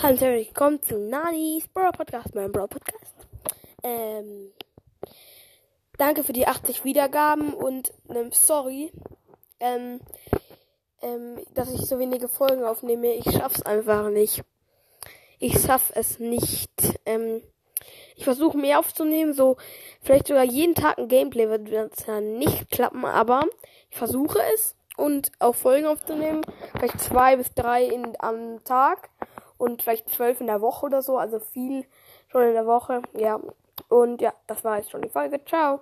Hallo, willkommen zu Nanis Brawl Podcast, mein Brawl Podcast. Ähm, danke für die 80 Wiedergaben und ähm, sorry, ähm, ähm, dass ich so wenige Folgen aufnehme. Ich schaff's einfach nicht. Ich schaff es nicht. Ähm, ich versuche mehr aufzunehmen, so vielleicht sogar jeden Tag ein Gameplay wird das ja nicht klappen, aber ich versuche es und auch Folgen aufzunehmen, vielleicht zwei bis drei in, am Tag und vielleicht zwölf in der Woche oder so, also viel schon in der Woche, ja. Und ja, das war jetzt schon die Folge. Ciao.